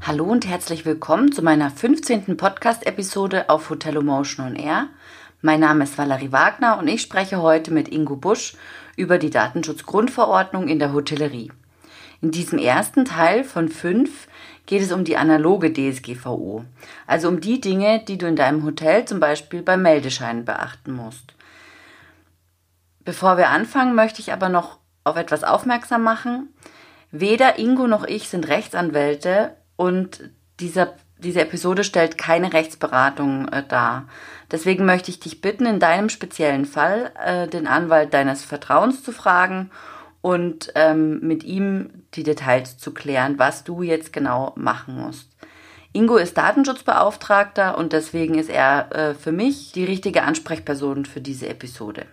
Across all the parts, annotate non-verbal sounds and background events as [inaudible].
Hallo und herzlich willkommen zu meiner 15. Podcast-Episode auf Hotel Emotion on Air. Mein Name ist Valerie Wagner und ich spreche heute mit Ingo Busch über die Datenschutzgrundverordnung in der Hotellerie. In diesem ersten Teil von fünf geht es um die analoge DSGVO, also um die Dinge, die du in deinem Hotel zum Beispiel beim Meldeschein beachten musst. Bevor wir anfangen, möchte ich aber noch auf etwas aufmerksam machen. Weder Ingo noch ich sind Rechtsanwälte und dieser, diese Episode stellt keine Rechtsberatung äh, dar. Deswegen möchte ich dich bitten, in deinem speziellen Fall äh, den Anwalt deines Vertrauens zu fragen und ähm, mit ihm die Details zu klären, was du jetzt genau machen musst. Ingo ist Datenschutzbeauftragter und deswegen ist er äh, für mich die richtige Ansprechperson für diese Episode.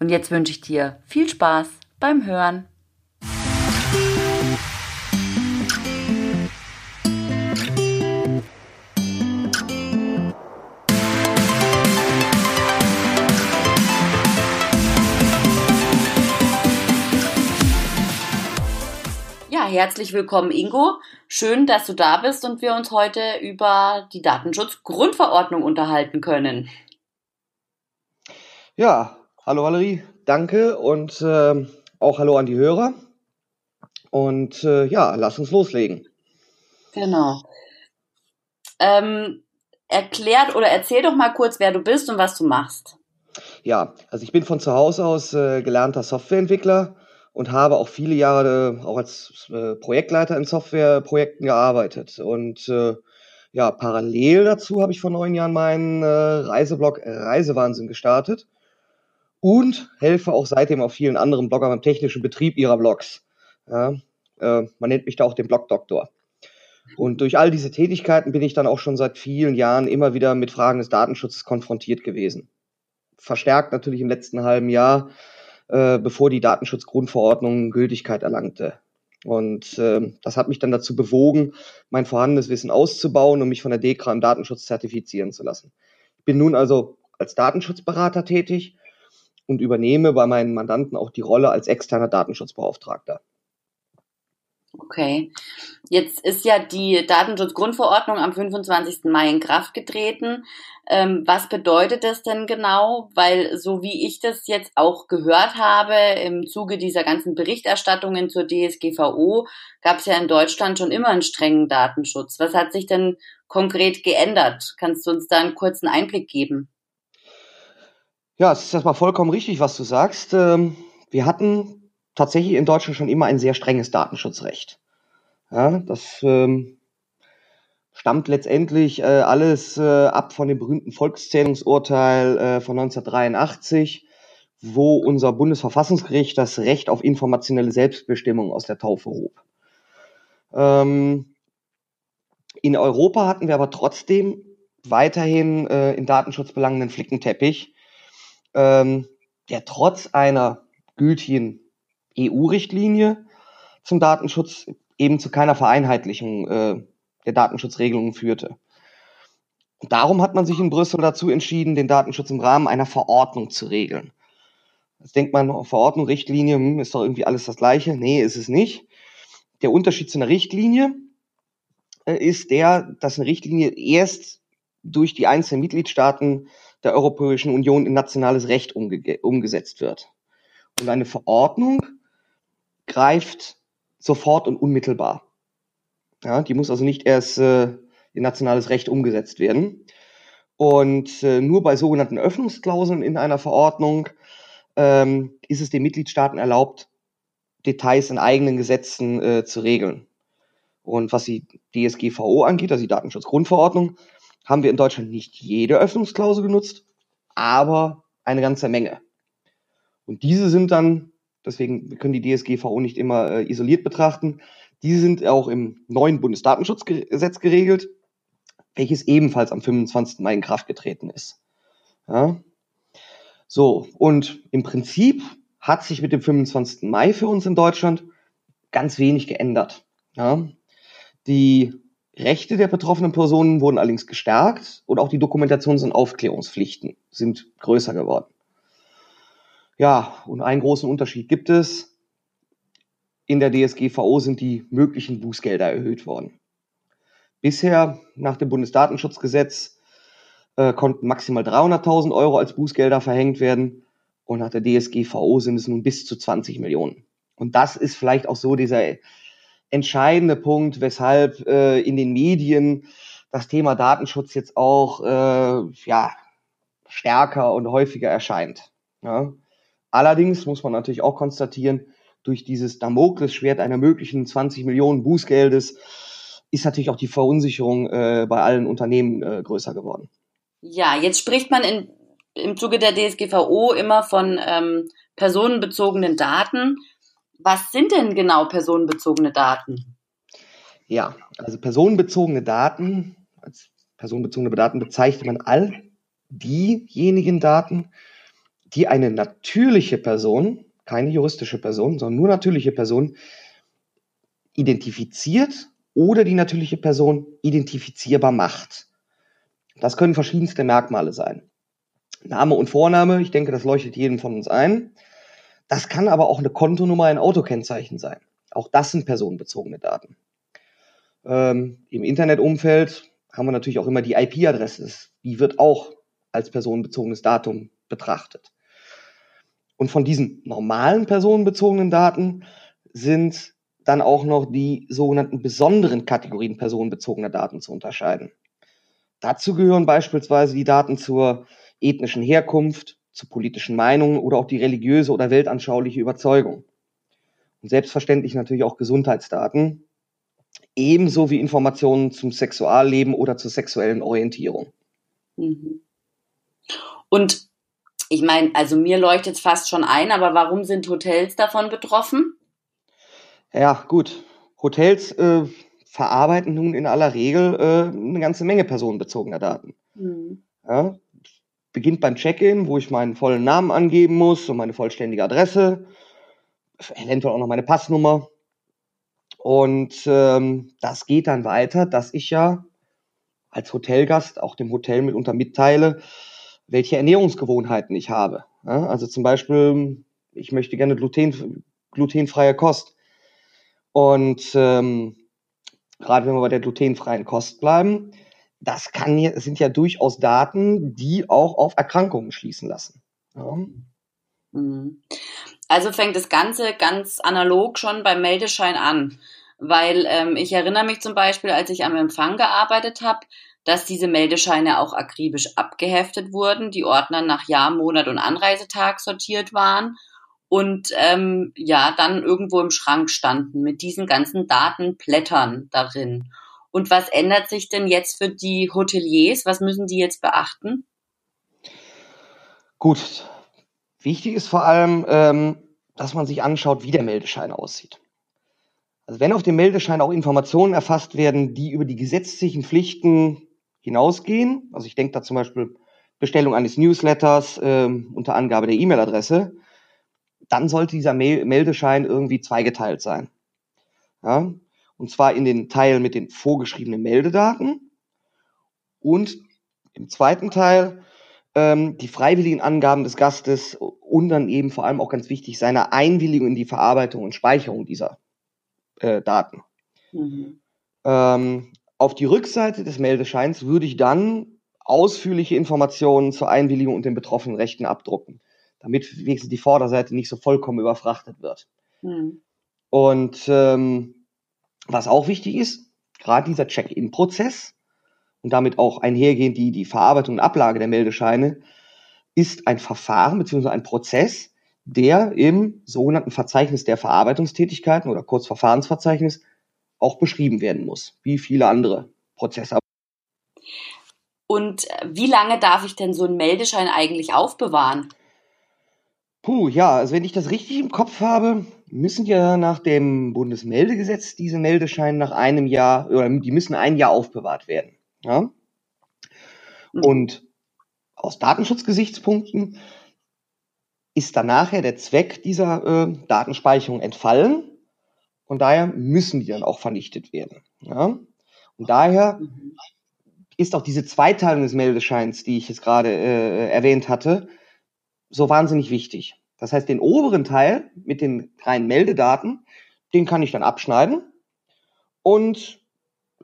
Und jetzt wünsche ich dir viel Spaß beim Hören. Herzlich willkommen, Ingo. Schön, dass du da bist und wir uns heute über die Datenschutzgrundverordnung unterhalten können. Ja, hallo Valerie, danke und äh, auch hallo an die Hörer. Und äh, ja, lass uns loslegen. Genau. Ähm, erklärt oder erzähl doch mal kurz, wer du bist und was du machst. Ja, also ich bin von zu Hause aus äh, gelernter Softwareentwickler und habe auch viele Jahre auch als äh, Projektleiter in Softwareprojekten gearbeitet. Und äh, ja, parallel dazu habe ich vor neun Jahren meinen äh, Reiseblog Reisewahnsinn gestartet und helfe auch seitdem auch vielen anderen Bloggern beim technischen Betrieb ihrer Blogs. Ja, äh, man nennt mich da auch den Blogdoktor. Und durch all diese Tätigkeiten bin ich dann auch schon seit vielen Jahren immer wieder mit Fragen des Datenschutzes konfrontiert gewesen. Verstärkt natürlich im letzten halben Jahr äh, bevor die Datenschutzgrundverordnung Gültigkeit erlangte. Und äh, das hat mich dann dazu bewogen, mein vorhandenes Wissen auszubauen und mich von der DEKRA im Datenschutz zertifizieren zu lassen. Ich bin nun also als Datenschutzberater tätig und übernehme bei meinen Mandanten auch die Rolle als externer Datenschutzbeauftragter. Okay. Jetzt ist ja die Datenschutzgrundverordnung am 25. Mai in Kraft getreten. Ähm, was bedeutet das denn genau? Weil so wie ich das jetzt auch gehört habe, im Zuge dieser ganzen Berichterstattungen zur DSGVO gab es ja in Deutschland schon immer einen strengen Datenschutz. Was hat sich denn konkret geändert? Kannst du uns da einen kurzen Einblick geben? Ja, es ist erstmal vollkommen richtig, was du sagst. Ähm, wir hatten tatsächlich in Deutschland schon immer ein sehr strenges Datenschutzrecht. Ja, das ähm, stammt letztendlich äh, alles äh, ab von dem berühmten Volkszählungsurteil äh, von 1983, wo unser Bundesverfassungsgericht das Recht auf informationelle Selbstbestimmung aus der Taufe hob. Ähm, in Europa hatten wir aber trotzdem weiterhin äh, in Datenschutzbelangen einen Flickenteppich, ähm, der trotz einer gültigen EU-Richtlinie zum Datenschutz eben zu keiner Vereinheitlichung äh, der Datenschutzregelungen führte. Darum hat man sich in Brüssel dazu entschieden, den Datenschutz im Rahmen einer Verordnung zu regeln. Jetzt denkt man, Verordnung, Richtlinie, hm, ist doch irgendwie alles das Gleiche. Nee, ist es nicht. Der Unterschied zu einer Richtlinie äh, ist der, dass eine Richtlinie erst durch die einzelnen Mitgliedstaaten der Europäischen Union in nationales Recht umge umgesetzt wird. Und eine Verordnung greift sofort und unmittelbar. Ja, die muss also nicht erst äh, in nationales Recht umgesetzt werden. Und äh, nur bei sogenannten Öffnungsklauseln in einer Verordnung ähm, ist es den Mitgliedstaaten erlaubt, Details in eigenen Gesetzen äh, zu regeln. Und was die DSGVO angeht, also die Datenschutzgrundverordnung, haben wir in Deutschland nicht jede Öffnungsklausel genutzt, aber eine ganze Menge. Und diese sind dann Deswegen können die DSGVO nicht immer äh, isoliert betrachten. Die sind auch im neuen Bundesdatenschutzgesetz geregelt, welches ebenfalls am 25. Mai in Kraft getreten ist. Ja. So, und im Prinzip hat sich mit dem 25. Mai für uns in Deutschland ganz wenig geändert. Ja. Die Rechte der betroffenen Personen wurden allerdings gestärkt und auch die Dokumentations- und Aufklärungspflichten sind größer geworden. Ja, und einen großen Unterschied gibt es. In der DSGVO sind die möglichen Bußgelder erhöht worden. Bisher nach dem Bundesdatenschutzgesetz äh, konnten maximal 300.000 Euro als Bußgelder verhängt werden und nach der DSGVO sind es nun bis zu 20 Millionen. Und das ist vielleicht auch so dieser entscheidende Punkt, weshalb äh, in den Medien das Thema Datenschutz jetzt auch äh, ja, stärker und häufiger erscheint. Ja. Allerdings muss man natürlich auch konstatieren, durch dieses Damoklesschwert einer möglichen 20 Millionen Bußgeldes ist natürlich auch die Verunsicherung äh, bei allen Unternehmen äh, größer geworden. Ja, jetzt spricht man in, im Zuge der DSGVO immer von ähm, personenbezogenen Daten. Was sind denn genau personenbezogene Daten? Ja, also personenbezogene Daten, als personenbezogene Daten bezeichnet man all diejenigen Daten, die eine natürliche Person, keine juristische Person, sondern nur natürliche Person, identifiziert oder die natürliche Person identifizierbar macht. Das können verschiedenste Merkmale sein. Name und Vorname, ich denke, das leuchtet jedem von uns ein. Das kann aber auch eine Kontonummer, ein Autokennzeichen sein. Auch das sind personenbezogene Daten. Ähm, Im Internetumfeld haben wir natürlich auch immer die IP-Adresse. Die wird auch als personenbezogenes Datum betrachtet. Und von diesen normalen personenbezogenen Daten sind dann auch noch die sogenannten besonderen Kategorien personenbezogener Daten zu unterscheiden. Dazu gehören beispielsweise die Daten zur ethnischen Herkunft, zu politischen Meinungen oder auch die religiöse oder weltanschauliche Überzeugung. Und selbstverständlich natürlich auch Gesundheitsdaten, ebenso wie Informationen zum Sexualleben oder zur sexuellen Orientierung. Mhm. Und ich meine, also mir leuchtet es fast schon ein, aber warum sind Hotels davon betroffen? Ja, gut. Hotels äh, verarbeiten nun in aller Regel äh, eine ganze Menge personenbezogener Daten. Mhm. Ja, beginnt beim Check-in, wo ich meinen vollen Namen angeben muss und meine vollständige Adresse, eventuell auch noch meine Passnummer. Und ähm, das geht dann weiter, dass ich ja als Hotelgast auch dem Hotel mitunter mitteile, welche Ernährungsgewohnheiten ich habe. Ja, also zum Beispiel, ich möchte gerne gluten, glutenfreie Kost. Und ähm, gerade wenn wir bei der glutenfreien Kost bleiben, das kann sind ja durchaus Daten, die auch auf Erkrankungen schließen lassen. Ja. Mhm. Also fängt das Ganze ganz analog schon beim Meldeschein an. Weil ähm, ich erinnere mich zum Beispiel, als ich am Empfang gearbeitet habe, dass diese Meldescheine auch akribisch abgeheftet wurden, die Ordner nach Jahr, Monat und Anreisetag sortiert waren und ähm, ja, dann irgendwo im Schrank standen mit diesen ganzen Datenblättern darin. Und was ändert sich denn jetzt für die Hoteliers? Was müssen die jetzt beachten? Gut, wichtig ist vor allem, ähm, dass man sich anschaut, wie der Meldeschein aussieht. Also wenn auf dem Meldeschein auch Informationen erfasst werden, die über die gesetzlichen Pflichten hinausgehen. Also ich denke da zum Beispiel Bestellung eines Newsletters äh, unter Angabe der E-Mail-Adresse. Dann sollte dieser Mail Meldeschein irgendwie zweigeteilt sein. Ja? Und zwar in den Teil mit den vorgeschriebenen Meldedaten und im zweiten Teil ähm, die freiwilligen Angaben des Gastes und dann eben vor allem auch ganz wichtig seine Einwilligung in die Verarbeitung und Speicherung dieser äh, Daten. Mhm. Ähm, auf die Rückseite des Meldescheins würde ich dann ausführliche Informationen zur Einwilligung und den betroffenen Rechten abdrucken, damit wenigstens die Vorderseite nicht so vollkommen überfrachtet wird. Mhm. Und ähm, was auch wichtig ist, gerade dieser Check-in-Prozess und damit auch einhergehend die, die Verarbeitung und Ablage der Meldescheine, ist ein Verfahren bzw. ein Prozess, der im sogenannten Verzeichnis der Verarbeitungstätigkeiten oder kurz Verfahrensverzeichnis auch beschrieben werden muss, wie viele andere Prozesse. Und wie lange darf ich denn so einen Meldeschein eigentlich aufbewahren? Puh, ja, also wenn ich das richtig im Kopf habe, müssen ja nach dem Bundesmeldegesetz diese Meldescheine nach einem Jahr oder die müssen ein Jahr aufbewahrt werden. Ja? Mhm. Und aus Datenschutzgesichtspunkten ist dann nachher der Zweck dieser äh, Datenspeicherung entfallen und daher müssen die dann auch vernichtet werden. Ja? Und daher ist auch diese Zweiteilung des Meldescheins, die ich jetzt gerade äh, erwähnt hatte, so wahnsinnig wichtig. Das heißt, den oberen Teil mit den reinen Meldedaten, den kann ich dann abschneiden und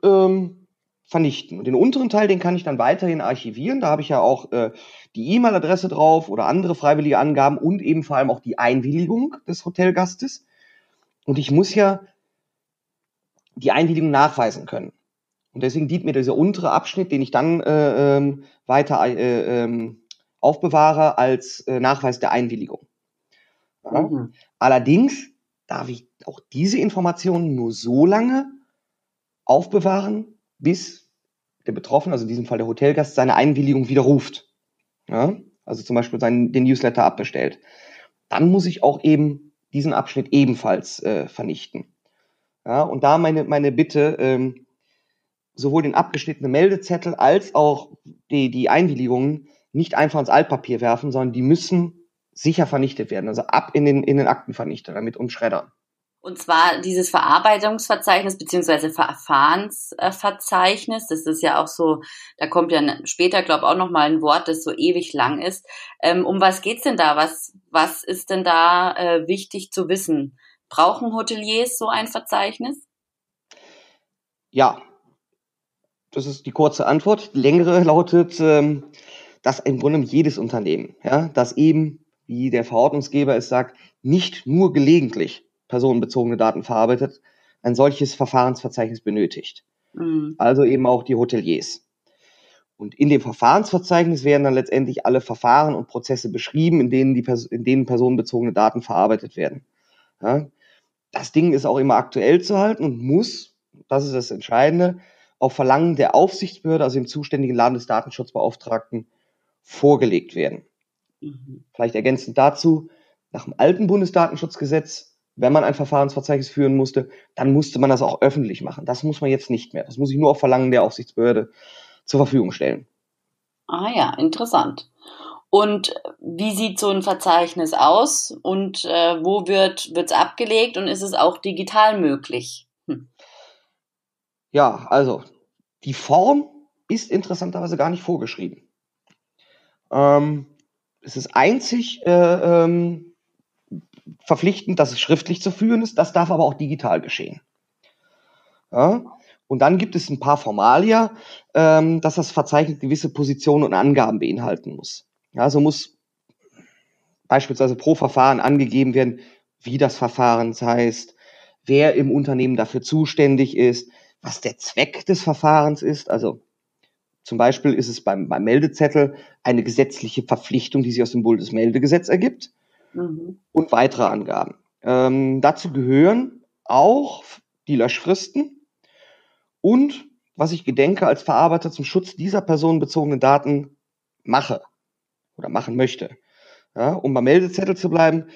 ähm, vernichten. Und den unteren Teil, den kann ich dann weiterhin archivieren. Da habe ich ja auch äh, die E-Mail-Adresse drauf oder andere freiwillige Angaben und eben vor allem auch die Einwilligung des Hotelgastes. Und ich muss ja die Einwilligung nachweisen können. Und deswegen dient mir dieser untere Abschnitt, den ich dann äh, ähm, weiter äh, äh, aufbewahre, als äh, Nachweis der Einwilligung. Ja? Mhm. Allerdings darf ich auch diese Informationen nur so lange aufbewahren, bis der Betroffene, also in diesem Fall der Hotelgast, seine Einwilligung widerruft. Ja? Also zum Beispiel seinen, den Newsletter abbestellt. Dann muss ich auch eben diesen Abschnitt ebenfalls äh, vernichten. Ja, und da meine, meine Bitte, ähm, sowohl den abgeschnittenen Meldezettel als auch die, die Einwilligungen nicht einfach ins Altpapier werfen, sondern die müssen sicher vernichtet werden, also ab in den, in den Aktenvernichter damit und Schredder. Und zwar dieses Verarbeitungsverzeichnis beziehungsweise Verfahrensverzeichnis, das ist ja auch so, da kommt ja später, glaube ich, auch nochmal ein Wort, das so ewig lang ist. Ähm, um was geht's denn da? Was, was ist denn da äh, wichtig zu wissen? Brauchen Hoteliers so ein Verzeichnis? Ja, das ist die kurze Antwort. Die längere [laughs] lautet, ähm, dass im Grunde jedes Unternehmen, ja, das eben, wie der Verordnungsgeber es sagt, nicht nur gelegentlich personenbezogene Daten verarbeitet, ein solches Verfahrensverzeichnis benötigt. Mhm. Also eben auch die Hoteliers. Und in dem Verfahrensverzeichnis werden dann letztendlich alle Verfahren und Prozesse beschrieben, in denen, die, in denen personenbezogene Daten verarbeitet werden. Ja? Das Ding ist auch immer aktuell zu halten und muss, das ist das Entscheidende, auf Verlangen der Aufsichtsbehörde, also dem zuständigen Landesdatenschutzbeauftragten, vorgelegt werden. Mhm. Vielleicht ergänzend dazu, nach dem alten Bundesdatenschutzgesetz wenn man ein Verfahrensverzeichnis führen musste, dann musste man das auch öffentlich machen. Das muss man jetzt nicht mehr. Das muss ich nur auf Verlangen der Aufsichtsbehörde zur Verfügung stellen. Ah ja, interessant. Und wie sieht so ein Verzeichnis aus und äh, wo wird es abgelegt und ist es auch digital möglich? Hm. Ja, also die Form ist interessanterweise gar nicht vorgeschrieben. Ähm, es ist einzig äh, ähm, verpflichtend, dass es schriftlich zu führen ist. Das darf aber auch digital geschehen. Ja? Und dann gibt es ein paar Formalia, ähm, dass das Verzeichnis gewisse Positionen und Angaben beinhalten muss. Ja, muss beispielsweise pro Verfahren angegeben werden, wie das Verfahren heißt, wer im Unternehmen dafür zuständig ist, was der Zweck des Verfahrens ist. Also zum Beispiel ist es beim, beim Meldezettel eine gesetzliche Verpflichtung, die sich aus dem Bundesmeldegesetz ergibt mhm. und weitere Angaben. Ähm, dazu gehören auch die Löschfristen und was ich gedenke als Verarbeiter zum Schutz dieser personenbezogenen Daten mache oder machen möchte. Ja, um beim Meldezettel zu bleiben,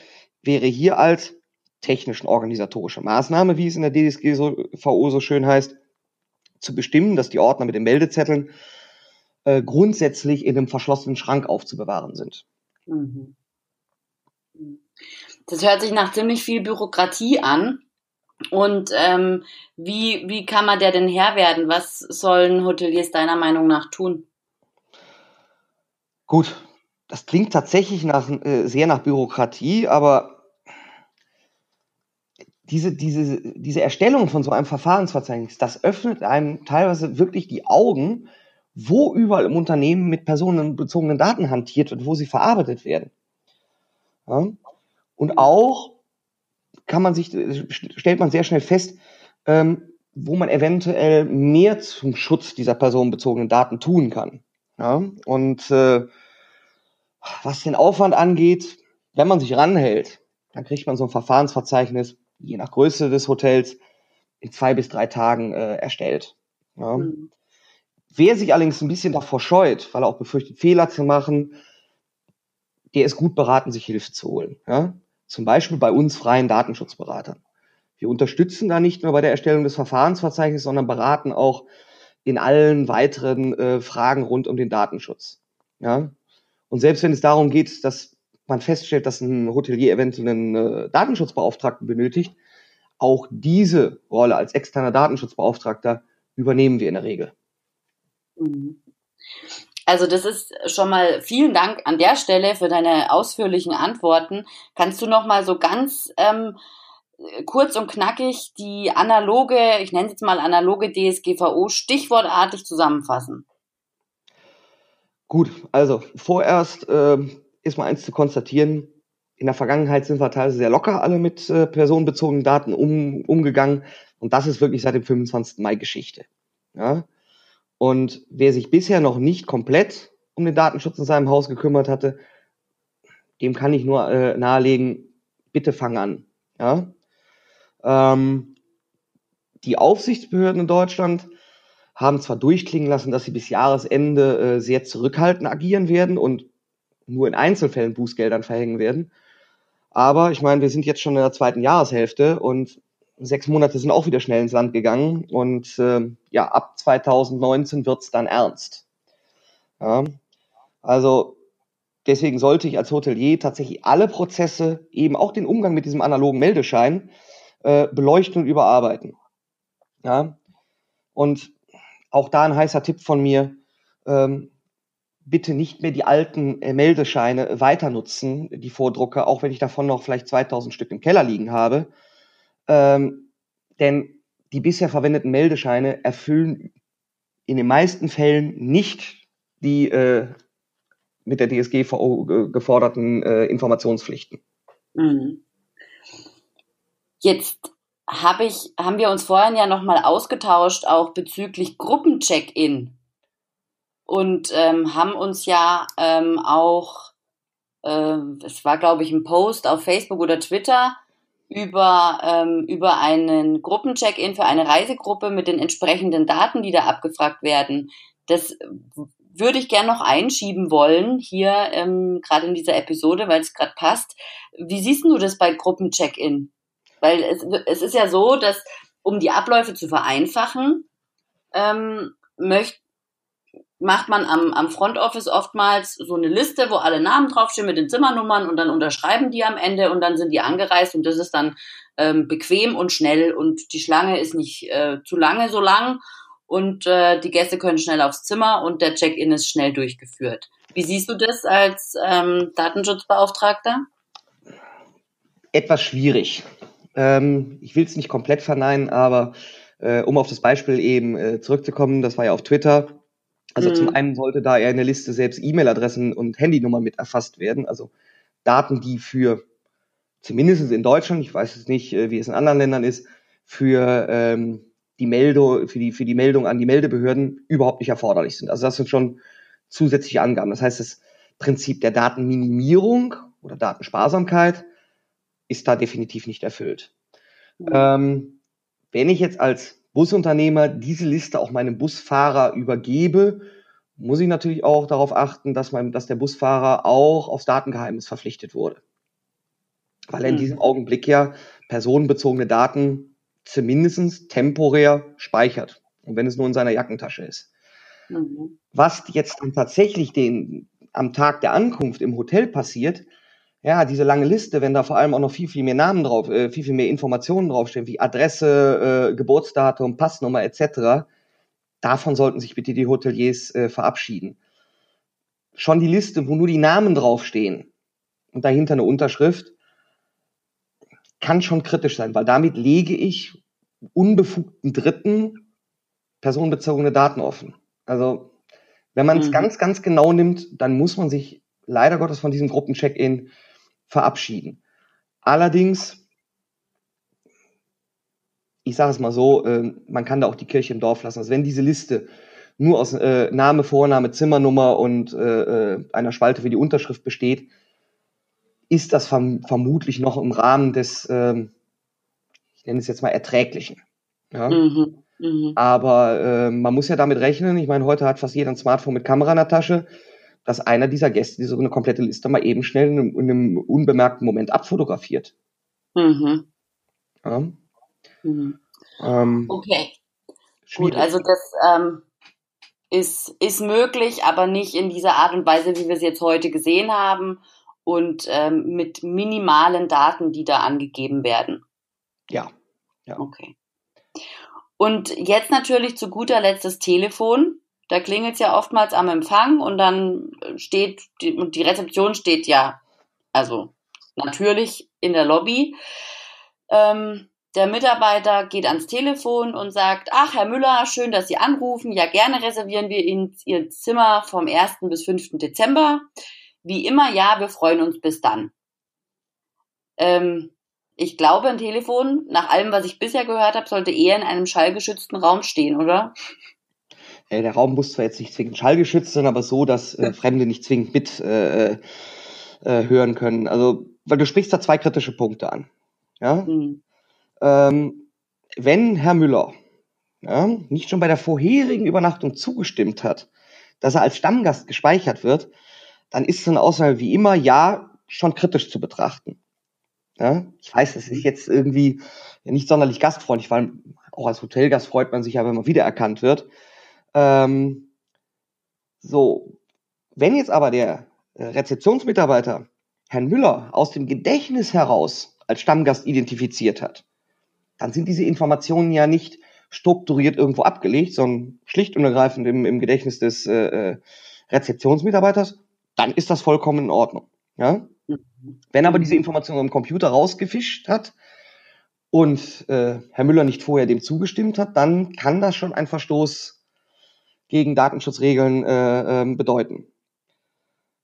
wäre hier als technischen organisatorische Maßnahme, wie es in der DSGVO so schön heißt, zu bestimmen, dass die Ordner mit den Meldezetteln äh, grundsätzlich in einem verschlossenen Schrank aufzubewahren sind. Mhm. Das hört sich nach ziemlich viel Bürokratie an. Und ähm, wie, wie kann man der denn Herr werden? Was sollen Hoteliers deiner Meinung nach tun? Gut, das klingt tatsächlich nach, äh, sehr nach Bürokratie, aber diese, diese, diese Erstellung von so einem Verfahrensverzeichnis, das öffnet einem teilweise wirklich die Augen, wo überall im Unternehmen mit personenbezogenen Daten hantiert wird, wo sie verarbeitet werden. Ja? Und auch kann man sich, stellt man sehr schnell fest, ähm, wo man eventuell mehr zum Schutz dieser personenbezogenen Daten tun kann. Ja? Und äh, was den Aufwand angeht, wenn man sich ranhält, dann kriegt man so ein Verfahrensverzeichnis, je nach Größe des Hotels, in zwei bis drei Tagen äh, erstellt. Ja? Mhm. Wer sich allerdings ein bisschen davor scheut, weil er auch befürchtet, Fehler zu machen, der ist gut beraten, sich Hilfe zu holen. Ja? Zum Beispiel bei uns freien Datenschutzberatern. Wir unterstützen da nicht nur bei der Erstellung des Verfahrensverzeichnisses, sondern beraten auch in allen weiteren äh, Fragen rund um den Datenschutz. Ja? Und selbst wenn es darum geht, dass man feststellt, dass ein Hotelier eventuell einen äh, Datenschutzbeauftragten benötigt, auch diese Rolle als externer Datenschutzbeauftragter übernehmen wir in der Regel. Mhm. Also das ist schon mal vielen Dank an der Stelle für deine ausführlichen Antworten. Kannst du noch mal so ganz ähm, kurz und knackig die analoge, ich nenne es jetzt mal analoge DSGVO stichwortartig zusammenfassen? Gut, also vorerst äh, ist mal eins zu konstatieren. In der Vergangenheit sind wir teilweise sehr locker alle mit äh, personenbezogenen Daten um, umgegangen. Und das ist wirklich seit dem 25. Mai Geschichte. Ja? Und wer sich bisher noch nicht komplett um den Datenschutz in seinem Haus gekümmert hatte, dem kann ich nur äh, nahelegen, bitte fang an. Ja? Ähm, die Aufsichtsbehörden in Deutschland haben zwar durchklingen lassen, dass sie bis Jahresende äh, sehr zurückhaltend agieren werden und nur in Einzelfällen Bußgeldern verhängen werden. Aber ich meine, wir sind jetzt schon in der zweiten Jahreshälfte und sechs Monate sind auch wieder schnell ins Land gegangen. Und äh, ja, ab 2019 wird's dann ernst. Ja, also deswegen sollte ich als Hotelier tatsächlich alle Prozesse, eben auch den Umgang mit diesem analogen Meldeschein, äh, beleuchten und überarbeiten. Ja, und auch da ein heißer Tipp von mir, ähm, bitte nicht mehr die alten äh, Meldescheine weiter nutzen, die Vordrucke, auch wenn ich davon noch vielleicht 2000 Stück im Keller liegen habe. Ähm, denn die bisher verwendeten Meldescheine erfüllen in den meisten Fällen nicht die äh, mit der DSGVO geforderten äh, Informationspflichten. Mhm. Jetzt hab ich, haben wir uns vorhin ja nochmal ausgetauscht, auch bezüglich Gruppencheck-In. Und ähm, haben uns ja ähm, auch, äh, es war glaube ich ein Post auf Facebook oder Twitter, über, ähm, über einen Gruppencheck-In für eine Reisegruppe mit den entsprechenden Daten, die da abgefragt werden. Das würde ich gern noch einschieben wollen, hier ähm, gerade in dieser Episode, weil es gerade passt. Wie siehst du das bei Gruppencheck-In? Weil es, es ist ja so, dass um die Abläufe zu vereinfachen, ähm, möcht, macht man am, am Front Office oftmals so eine Liste, wo alle Namen draufstehen mit den Zimmernummern und dann unterschreiben die am Ende und dann sind die angereist und das ist dann ähm, bequem und schnell und die Schlange ist nicht äh, zu lange so lang und äh, die Gäste können schnell aufs Zimmer und der Check-in ist schnell durchgeführt. Wie siehst du das als ähm, Datenschutzbeauftragter? Etwas schwierig. Ähm, ich will es nicht komplett verneinen, aber äh, um auf das Beispiel eben äh, zurückzukommen, das war ja auf Twitter. Also mhm. zum einen sollte da eher in der Liste selbst E-Mail-Adressen und Handynummern mit erfasst werden, also Daten, die für zumindest in Deutschland, ich weiß es nicht, äh, wie es in anderen Ländern ist, für ähm, die Meldung, für die, für die Meldung an die Meldebehörden überhaupt nicht erforderlich sind. Also das sind schon zusätzliche Angaben. Das heißt, das Prinzip der Datenminimierung oder Datensparsamkeit ist da definitiv nicht erfüllt. Mhm. Ähm, wenn ich jetzt als Busunternehmer diese Liste auch meinem Busfahrer übergebe, muss ich natürlich auch darauf achten, dass, mein, dass der Busfahrer auch aufs Datengeheimnis verpflichtet wurde. Weil er in mhm. diesem Augenblick ja personenbezogene Daten zumindest temporär speichert. Und wenn es nur in seiner Jackentasche ist. Mhm. Was jetzt dann tatsächlich den, am Tag der Ankunft im Hotel passiert, ja, diese lange Liste, wenn da vor allem auch noch viel, viel mehr Namen drauf, äh, viel, viel mehr Informationen draufstehen, wie Adresse, äh, Geburtsdatum, Passnummer etc., davon sollten sich bitte die Hoteliers äh, verabschieden. Schon die Liste, wo nur die Namen draufstehen und dahinter eine Unterschrift, kann schon kritisch sein, weil damit lege ich unbefugten Dritten personenbezogene Daten offen. Also, wenn man es mhm. ganz, ganz genau nimmt, dann muss man sich leider Gottes von diesem Gruppencheck-in verabschieden. Allerdings, ich sage es mal so, äh, man kann da auch die Kirche im Dorf lassen. Also wenn diese Liste nur aus äh, Name, Vorname, Zimmernummer und äh, äh einer Spalte für die Unterschrift besteht, ist das verm vermutlich noch im Rahmen des, ähm, ich nenne es jetzt mal erträglichen. Ja? Mhm, mh. Aber äh, man muss ja damit rechnen. Ich meine, heute hat fast jeder ein Smartphone mit Kamera in der Tasche dass einer dieser Gäste diese so eine komplette Liste mal eben schnell in einem, in einem unbemerkten Moment abfotografiert. Mhm. Ja. Mhm. Ähm, okay. Schwierig. Gut, also das ähm, ist, ist möglich, aber nicht in dieser Art und Weise, wie wir es jetzt heute gesehen haben und ähm, mit minimalen Daten, die da angegeben werden. Ja. ja. Okay. Und jetzt natürlich zu guter Letzt das Telefon. Da klingelt es ja oftmals am Empfang und dann steht, und die Rezeption steht ja, also natürlich in der Lobby. Ähm, der Mitarbeiter geht ans Telefon und sagt, ach, Herr Müller, schön, dass Sie anrufen. Ja, gerne reservieren wir Ihnen Ihr Zimmer vom 1. bis 5. Dezember. Wie immer, ja, wir freuen uns bis dann. Ähm, ich glaube, ein Telefon, nach allem, was ich bisher gehört habe, sollte eher in einem schallgeschützten Raum stehen, oder? Äh, der Raum muss zwar jetzt nicht zwingend schallgeschützt sein, aber so, dass äh, Fremde nicht zwingend mit äh, äh, hören können. Also, weil du sprichst da zwei kritische Punkte an. Ja? Mhm. Ähm, wenn Herr Müller ja, nicht schon bei der vorherigen Übernachtung zugestimmt hat, dass er als Stammgast gespeichert wird, dann ist so eine Aussage wie immer ja schon kritisch zu betrachten. Ja, ich weiß, das ist jetzt irgendwie nicht sonderlich gastfreundlich, weil auch als Hotelgast freut man sich ja, wenn man wiedererkannt wird. Ähm, so, wenn jetzt aber der äh, Rezeptionsmitarbeiter Herrn Müller aus dem Gedächtnis heraus als Stammgast identifiziert hat, dann sind diese Informationen ja nicht strukturiert irgendwo abgelegt, sondern schlicht und ergreifend im, im Gedächtnis des äh, äh Rezeptionsmitarbeiters, dann ist das vollkommen in Ordnung. Ja? Wenn aber diese Information am Computer rausgefischt hat und äh, Herr Müller nicht vorher dem zugestimmt hat, dann kann das schon ein Verstoß gegen Datenschutzregeln äh, äh, bedeuten.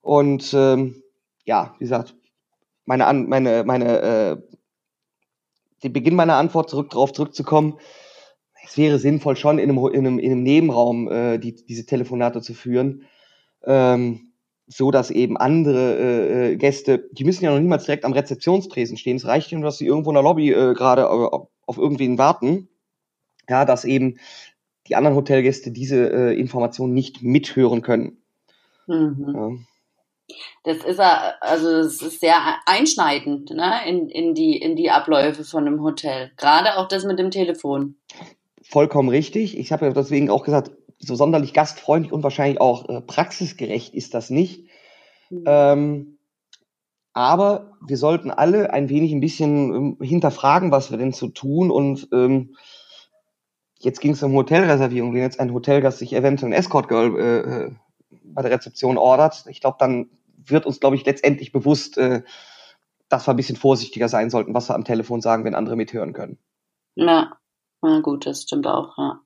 Und ähm, ja, wie gesagt, meine, An meine, meine, äh, den Beginn meiner Antwort zurück darauf zurückzukommen, es wäre sinnvoll, schon in einem, in einem, in einem Nebenraum äh, die, diese Telefonate zu führen. Ähm, so dass eben andere äh, äh, Gäste, die müssen ja noch niemals direkt am Rezeptionstresen stehen. Es reicht nur, dass sie irgendwo in der Lobby äh, gerade äh, auf irgendwen warten. Ja, dass eben die anderen Hotelgäste diese äh, Informationen nicht mithören können. Mhm. Ja. Das ist also das ist sehr einschneidend ne, in, in, die, in die Abläufe von einem Hotel. Gerade auch das mit dem Telefon. Vollkommen richtig. Ich habe ja deswegen auch gesagt, so sonderlich gastfreundlich und wahrscheinlich auch äh, praxisgerecht ist das nicht. Mhm. Ähm, aber wir sollten alle ein wenig ein bisschen ähm, hinterfragen, was wir denn zu tun. Und ähm, jetzt ging es um Hotelreservierung. Wenn jetzt ein Hotelgast sich eventuell ein Escort Girl äh, äh, bei der Rezeption ordert, ich glaube, dann wird uns, glaube ich, letztendlich bewusst, äh, dass wir ein bisschen vorsichtiger sein sollten, was wir am Telefon sagen, wenn andere mithören können. Ja, na gut, das stimmt auch, ja.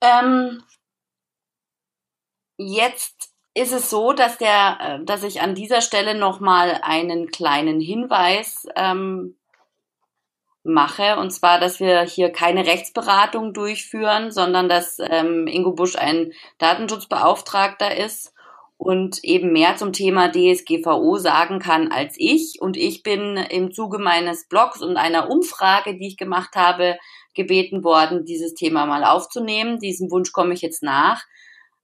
Ähm, jetzt ist es so, dass der, äh, dass ich an dieser Stelle nochmal einen kleinen Hinweis ähm, mache, und zwar, dass wir hier keine Rechtsberatung durchführen, sondern dass ähm, Ingo Busch ein Datenschutzbeauftragter ist und eben mehr zum Thema DSGVO sagen kann als ich. Und ich bin im Zuge meines Blogs und einer Umfrage, die ich gemacht habe, gebeten worden, dieses Thema mal aufzunehmen. Diesem Wunsch komme ich jetzt nach.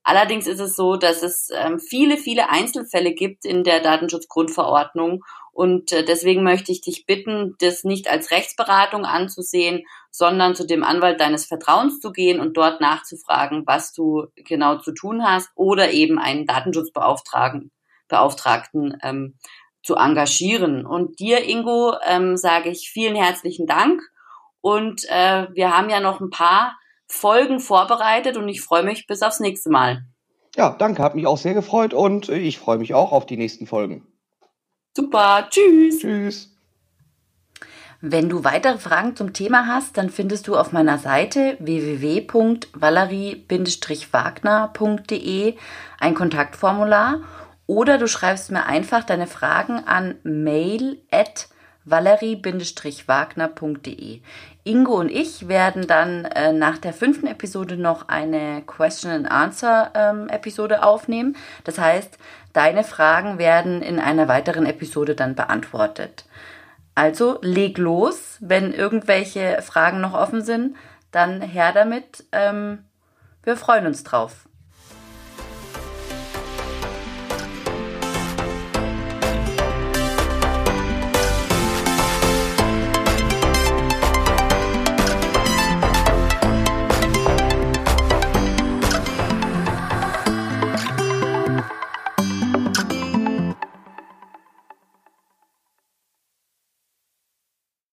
Allerdings ist es so, dass es ähm, viele, viele Einzelfälle gibt in der Datenschutzgrundverordnung und äh, deswegen möchte ich dich bitten, das nicht als Rechtsberatung anzusehen, sondern zu dem Anwalt deines Vertrauens zu gehen und dort nachzufragen, was du genau zu tun hast oder eben einen Datenschutzbeauftragten Beauftragten, ähm, zu engagieren. Und dir, Ingo, ähm, sage ich vielen herzlichen Dank und äh, wir haben ja noch ein paar Folgen vorbereitet und ich freue mich bis aufs nächste Mal. Ja, danke, hat mich auch sehr gefreut und ich freue mich auch auf die nächsten Folgen. Super, tschüss. Tschüss. Wenn du weitere Fragen zum Thema hast, dann findest du auf meiner Seite www.valerie-wagner.de ein Kontaktformular oder du schreibst mir einfach deine Fragen an mail at valerie-wagner.de. Ingo und ich werden dann äh, nach der fünften Episode noch eine Question and Answer ähm, Episode aufnehmen. Das heißt, deine Fragen werden in einer weiteren Episode dann beantwortet. Also leg los, wenn irgendwelche Fragen noch offen sind, dann her damit. Ähm, wir freuen uns drauf.